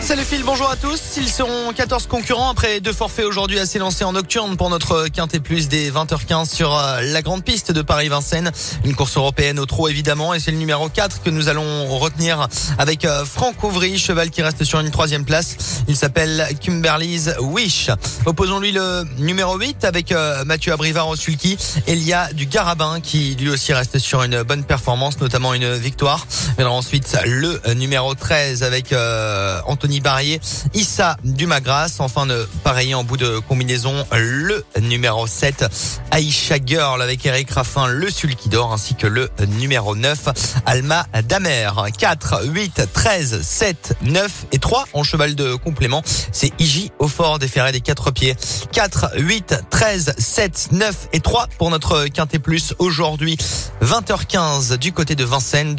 Salut Phil, bonjour à tous. Ils seront 14 concurrents après deux forfaits aujourd'hui assez lancés en nocturne pour notre Quintet Plus des 20h15 sur euh, la grande piste de Paris-Vincennes. Une course européenne au trot évidemment et c'est le numéro 4 que nous allons retenir avec euh, Franck Ouvry, cheval qui reste sur une troisième place. Il s'appelle Kimberly's Wish. Opposons-lui le numéro 8 avec euh, Mathieu Abrivard au sulky. Elia du Garabin qui lui aussi reste sur une bonne performance, notamment une victoire. Viendra ensuite le numéro 13 avec Anthony Barrier, Issa Dumagras. Enfin, de pareil en bout de combinaison, le numéro 7, Aisha Girl avec Eric Raffin, le Sulkidor, ainsi que le numéro 9, Alma Damer. 4, 8, 13, 7, 9 et 3 en cheval de complément. C'est Iji au fort des ferrets des quatre pieds. 4, 8, 13, 7, 9 et 3 pour notre Quintet Plus aujourd'hui. 20h15 du côté de Vincennes.